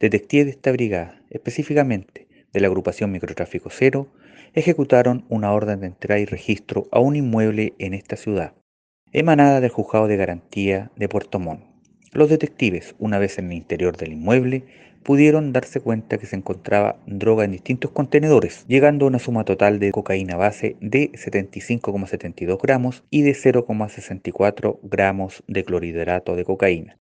detectives de esta brigada, específicamente de la agrupación Microtráfico Cero, ejecutaron una orden de entrada y registro a un inmueble en esta ciudad, emanada del juzgado de garantía de Puerto Montt. Los detectives, una vez en el interior del inmueble, pudieron darse cuenta que se encontraba droga en distintos contenedores, llegando a una suma total de cocaína base de 75,72 gramos y de 0,64 gramos de clorhidrato de cocaína.